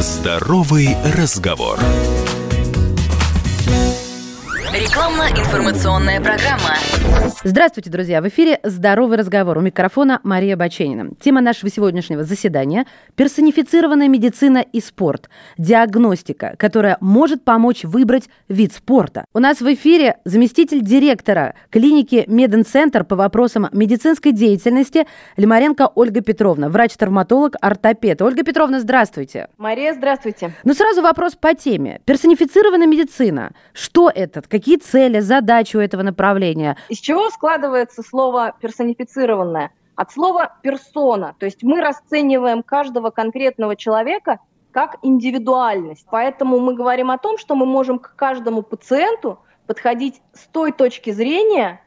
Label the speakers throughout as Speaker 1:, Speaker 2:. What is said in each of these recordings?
Speaker 1: Здоровый разговор.
Speaker 2: Рекламно-информационная программа.
Speaker 3: Здравствуйте, друзья! В эфире «Здоровый разговор». У микрофона Мария Баченина. Тема нашего сегодняшнего заседания – персонифицированная медицина и спорт. Диагностика, которая может помочь выбрать вид спорта. У нас в эфире заместитель директора клиники Меденцентр по вопросам медицинской деятельности Лимаренко Ольга Петровна, врач-травматолог, ортопед. Ольга Петровна, здравствуйте.
Speaker 4: Мария, здравствуйте.
Speaker 3: Ну, сразу вопрос по теме. Персонифицированная медицина. Что это? Какие цели, задачи у этого направления?
Speaker 4: Из чего складывается слово персонифицированное? От слова персона. То есть мы расцениваем каждого конкретного человека как индивидуальность. Поэтому мы говорим о том, что мы можем к каждому пациенту подходить с той точки зрения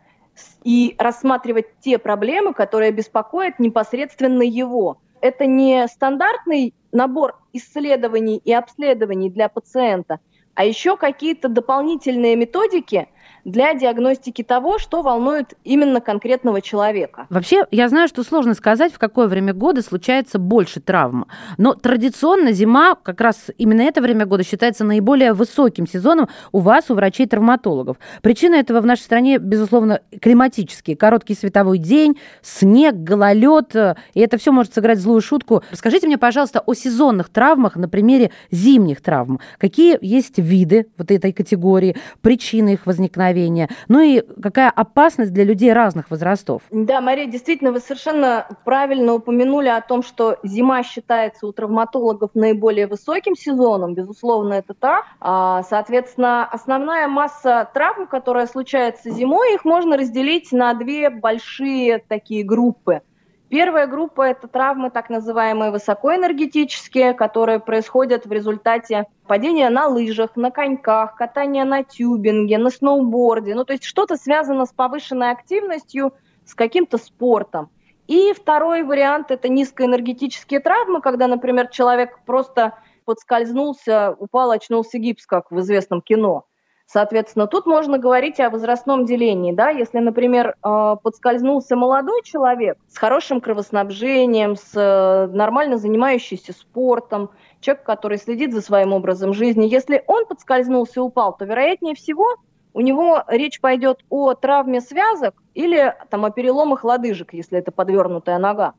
Speaker 4: и рассматривать те проблемы, которые беспокоят непосредственно его. Это не стандартный набор исследований и обследований для пациента – а еще какие-то дополнительные методики – для диагностики того, что волнует именно конкретного человека.
Speaker 3: Вообще, я знаю, что сложно сказать, в какое время года случается больше травм. Но традиционно зима, как раз именно это время года, считается наиболее высоким сезоном у вас, у врачей-травматологов. Причина этого в нашей стране, безусловно, климатические. Короткий световой день, снег, гололед. И это все может сыграть злую шутку. Расскажите мне, пожалуйста, о сезонных травмах на примере зимних травм. Какие есть виды вот этой категории, причины их возникновения? Возникновения, ну и какая опасность для людей разных возрастов.
Speaker 4: Да, Мария, действительно, вы совершенно правильно упомянули о том, что зима считается у травматологов наиболее высоким сезоном, безусловно, это так. А, соответственно, основная масса травм, которая случается зимой, их можно разделить на две большие такие группы – Первая группа – это травмы так называемые высокоэнергетические, которые происходят в результате падения на лыжах, на коньках, катания на тюбинге, на сноуборде. Ну, то есть что-то связано с повышенной активностью, с каким-то спортом. И второй вариант – это низкоэнергетические травмы, когда, например, человек просто подскользнулся, упал, очнулся гипс, как в известном кино – Соответственно, тут можно говорить о возрастном делении. Да? Если, например, э, подскользнулся молодой человек с хорошим кровоснабжением, с э, нормально занимающийся спортом, человек, который следит за своим образом жизни, если он подскользнулся и упал, то, вероятнее всего, у него речь пойдет о травме связок или там, о переломах лодыжек, если это подвернутая нога.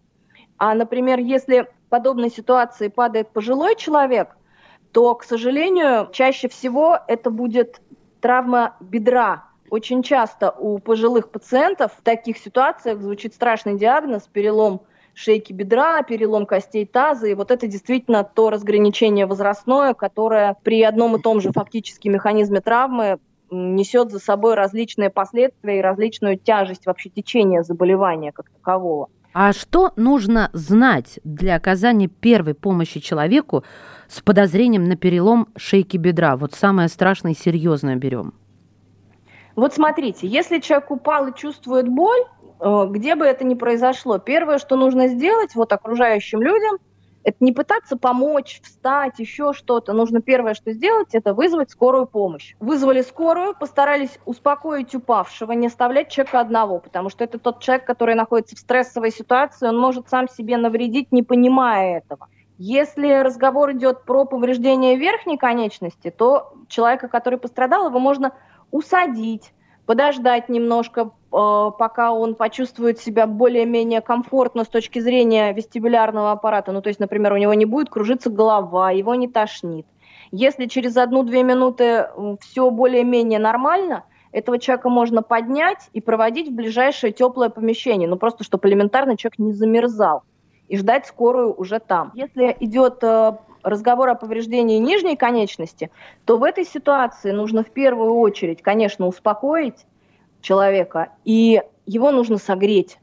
Speaker 4: А, например, если в подобной ситуации падает пожилой человек, то, к сожалению, чаще всего это будет травма бедра. Очень часто у пожилых пациентов в таких ситуациях звучит страшный диагноз – перелом шейки бедра, перелом костей таза. И вот это действительно то разграничение возрастное, которое при одном и том же фактически механизме травмы несет за собой различные последствия и различную тяжесть вообще течения заболевания как такового.
Speaker 3: А что нужно знать для оказания первой помощи человеку с подозрением на перелом шейки бедра? Вот самое страшное и серьезное берем.
Speaker 4: Вот смотрите, если человек упал и чувствует боль, э, где бы это ни произошло, первое, что нужно сделать вот окружающим людям – это не пытаться помочь, встать, еще что-то. Нужно первое, что сделать, это вызвать скорую помощь. Вызвали скорую, постарались успокоить упавшего, не оставлять человека одного, потому что это тот человек, который находится в стрессовой ситуации, он может сам себе навредить, не понимая этого. Если разговор идет про повреждение верхней конечности, то человека, который пострадал, его можно усадить, подождать немножко, э, пока он почувствует себя более-менее комфортно с точки зрения вестибулярного аппарата. Ну, то есть, например, у него не будет кружиться голова, его не тошнит. Если через одну-две минуты все более-менее нормально, этого человека можно поднять и проводить в ближайшее теплое помещение, ну просто чтобы элементарно человек не замерзал и ждать скорую уже там. Если идет э, разговор о повреждении нижней конечности, то в этой ситуации нужно в первую очередь, конечно, успокоить человека, и его нужно согреть.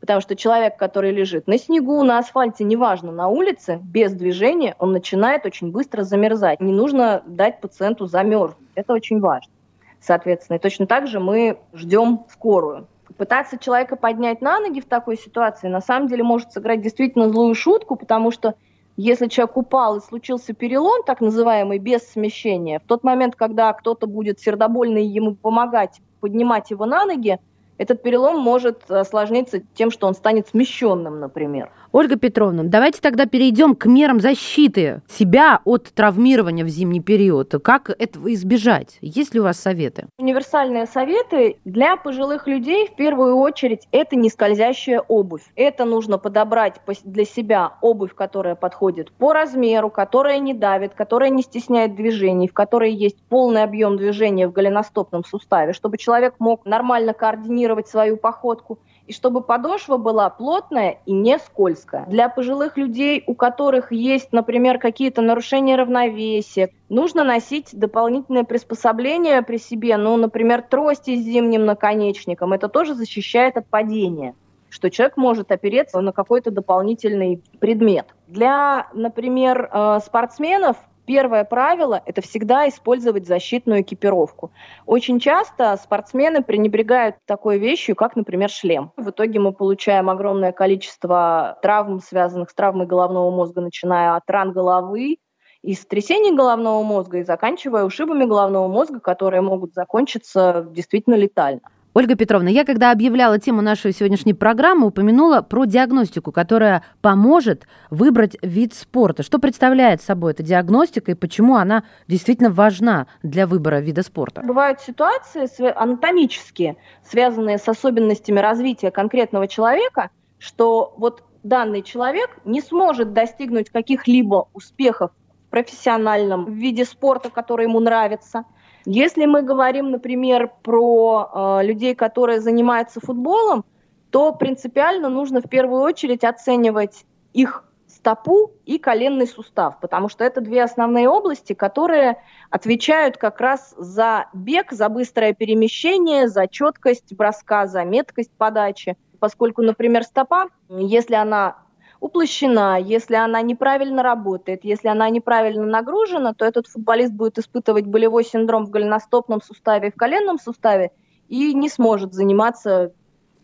Speaker 4: Потому что человек, который лежит на снегу, на асфальте, неважно, на улице, без движения, он начинает очень быстро замерзать. Не нужно дать пациенту замерзнуть. Это очень важно. Соответственно, и точно так же мы ждем скорую. Пытаться человека поднять на ноги в такой ситуации на самом деле может сыграть действительно злую шутку, потому что если человек упал и случился перелом, так называемый, без смещения, в тот момент, когда кто-то будет сердобольно ему помогать поднимать его на ноги, этот перелом может осложниться тем, что он станет смещенным, например.
Speaker 3: Ольга Петровна, давайте тогда перейдем к мерам защиты себя от травмирования в зимний период. Как этого избежать? Есть ли у вас советы?
Speaker 4: Универсальные советы для пожилых людей в первую очередь это не скользящая обувь. Это нужно подобрать для себя обувь, которая подходит по размеру, которая не давит, которая не стесняет движений, в которой есть полный объем движения в голеностопном суставе, чтобы человек мог нормально координировать свою походку и чтобы подошва была плотная и не скользкая. Для пожилых людей, у которых есть, например, какие-то нарушения равновесия, нужно носить дополнительное приспособление при себе, ну, например, трости с зимним наконечником. Это тоже защищает от падения что человек может опереться на какой-то дополнительный предмет. Для, например, э, спортсменов Первое правило – это всегда использовать защитную экипировку. Очень часто спортсмены пренебрегают такой вещью, как, например, шлем. В итоге мы получаем огромное количество травм, связанных с травмой головного мозга, начиная от ран головы, и сотрясений головного мозга, и заканчивая ушибами головного мозга, которые могут закончиться действительно летально.
Speaker 3: Ольга Петровна, я когда объявляла тему нашей сегодняшней программы, упомянула про диагностику, которая поможет выбрать вид спорта. Что представляет собой эта диагностика и почему она действительно важна для выбора вида спорта?
Speaker 4: Бывают ситуации анатомические, связанные с особенностями развития конкретного человека, что вот данный человек не сможет достигнуть каких-либо успехов в профессиональном виде спорта, который ему нравится – если мы говорим, например, про э, людей, которые занимаются футболом, то принципиально нужно в первую очередь оценивать их стопу и коленный сустав, потому что это две основные области, которые отвечают как раз за бег, за быстрое перемещение, за четкость броска, за меткость подачи. Поскольку, например, стопа, если она уплощена, если она неправильно работает, если она неправильно нагружена, то этот футболист будет испытывать болевой синдром в голеностопном суставе и в коленном суставе и не сможет заниматься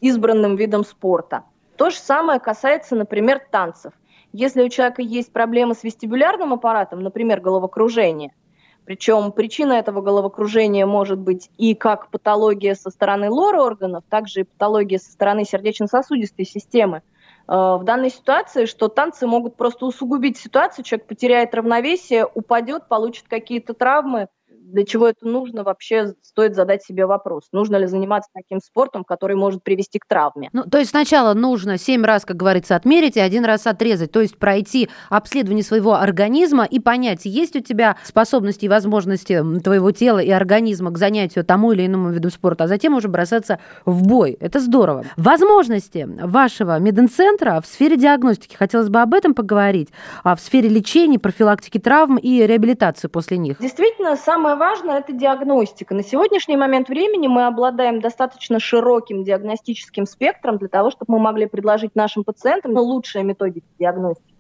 Speaker 4: избранным видом спорта. То же самое касается, например, танцев. Если у человека есть проблемы с вестибулярным аппаратом, например, головокружение, причем причина этого головокружения может быть и как патология со стороны лора органов, также и патология со стороны сердечно-сосудистой системы – в данной ситуации, что танцы могут просто усугубить ситуацию, человек потеряет равновесие, упадет, получит какие-то травмы, для чего это нужно, вообще стоит задать себе вопрос. Нужно ли заниматься таким спортом, который может привести к травме?
Speaker 3: Ну, то есть сначала нужно семь раз, как говорится, отмерить и один раз отрезать. То есть пройти обследование своего организма и понять, есть у тебя способности и возможности твоего тела и организма к занятию тому или иному виду спорта, а затем уже бросаться в бой. Это здорово. Возможности вашего медицентра в сфере диагностики, хотелось бы об этом поговорить, а в сфере лечения, профилактики травм и реабилитации после них.
Speaker 4: Действительно, самое важно – это диагностика. На сегодняшний момент времени мы обладаем достаточно широким диагностическим спектром для того, чтобы мы могли предложить нашим пациентам лучшие методики диагностики.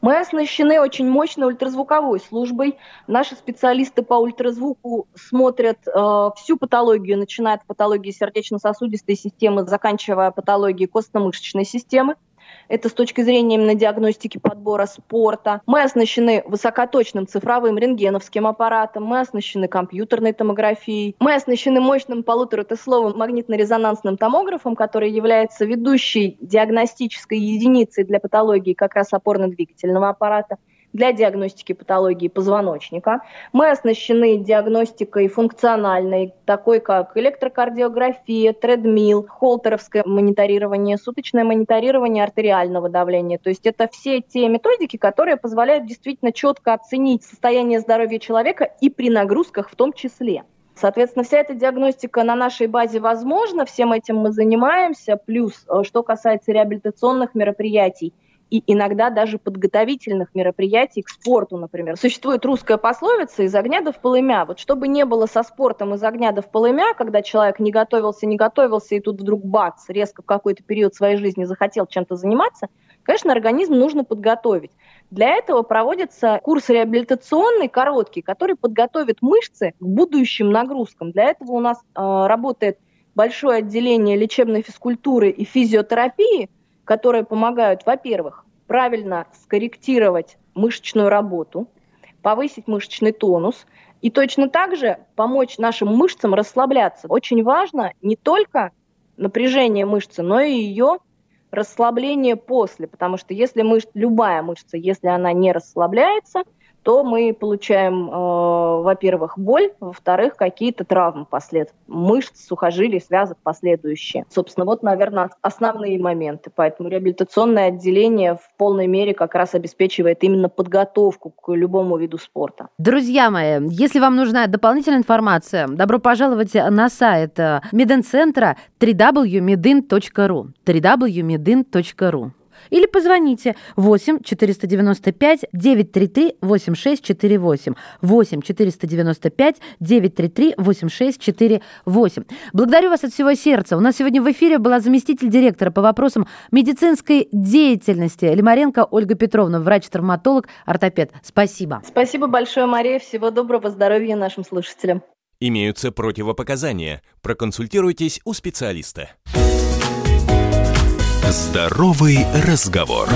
Speaker 4: Мы оснащены очень мощной ультразвуковой службой. Наши специалисты по ультразвуку смотрят э, всю патологию, начиная от патологии сердечно-сосудистой системы, заканчивая патологией костно-мышечной системы. Это с точки зрения именно диагностики подбора спорта. Мы оснащены высокоточным цифровым рентгеновским аппаратом, мы оснащены компьютерной томографией, мы оснащены мощным полуторатесловым магнитно-резонансным томографом, который является ведущей диагностической единицей для патологии как раз опорно-двигательного аппарата для диагностики патологии позвоночника. Мы оснащены диагностикой функциональной, такой как электрокардиография, тредмил, холтеровское мониторирование, суточное мониторирование артериального давления. То есть это все те методики, которые позволяют действительно четко оценить состояние здоровья человека и при нагрузках в том числе. Соответственно, вся эта диагностика на нашей базе возможна, всем этим мы занимаемся. Плюс, э, что касается реабилитационных мероприятий, и иногда даже подготовительных мероприятий к спорту, например. Существует русская пословица «из огня до в полымя». Вот чтобы не было со спортом из огня до в полымя, когда человек не готовился, не готовился, и тут вдруг бац, резко в какой-то период своей жизни захотел чем-то заниматься, конечно, организм нужно подготовить. Для этого проводится курс реабилитационный, короткий, который подготовит мышцы к будущим нагрузкам. Для этого у нас э, работает большое отделение лечебной физкультуры и физиотерапии – которые помогают, во-первых, правильно скорректировать мышечную работу, повысить мышечный тонус и точно так же помочь нашим мышцам расслабляться. Очень важно не только напряжение мышцы, но и ее расслабление после, потому что если мышца, любая мышца, если она не расслабляется – то мы получаем, э, во-первых, боль, во-вторых, какие-то травмы послед мышц, сухожилий, связок последующие. Собственно, вот, наверное, основные моменты. Поэтому реабилитационное отделение в полной мере как раз обеспечивает именно подготовку к любому виду спорта.
Speaker 3: Друзья мои, если вам нужна дополнительная информация, добро пожаловать на сайт Мединцентра www.medin.ru www.medin.ru или позвоните 8 495 933 8648. 8 495 933 8648. Благодарю вас от всего сердца. У нас сегодня в эфире была заместитель директора по вопросам медицинской деятельности Лимаренко Ольга Петровна, врач-травматолог, ортопед. Спасибо.
Speaker 4: Спасибо большое, Мария. Всего доброго, здоровья нашим слушателям.
Speaker 1: Имеются противопоказания. Проконсультируйтесь у специалиста. Здоровый разговор.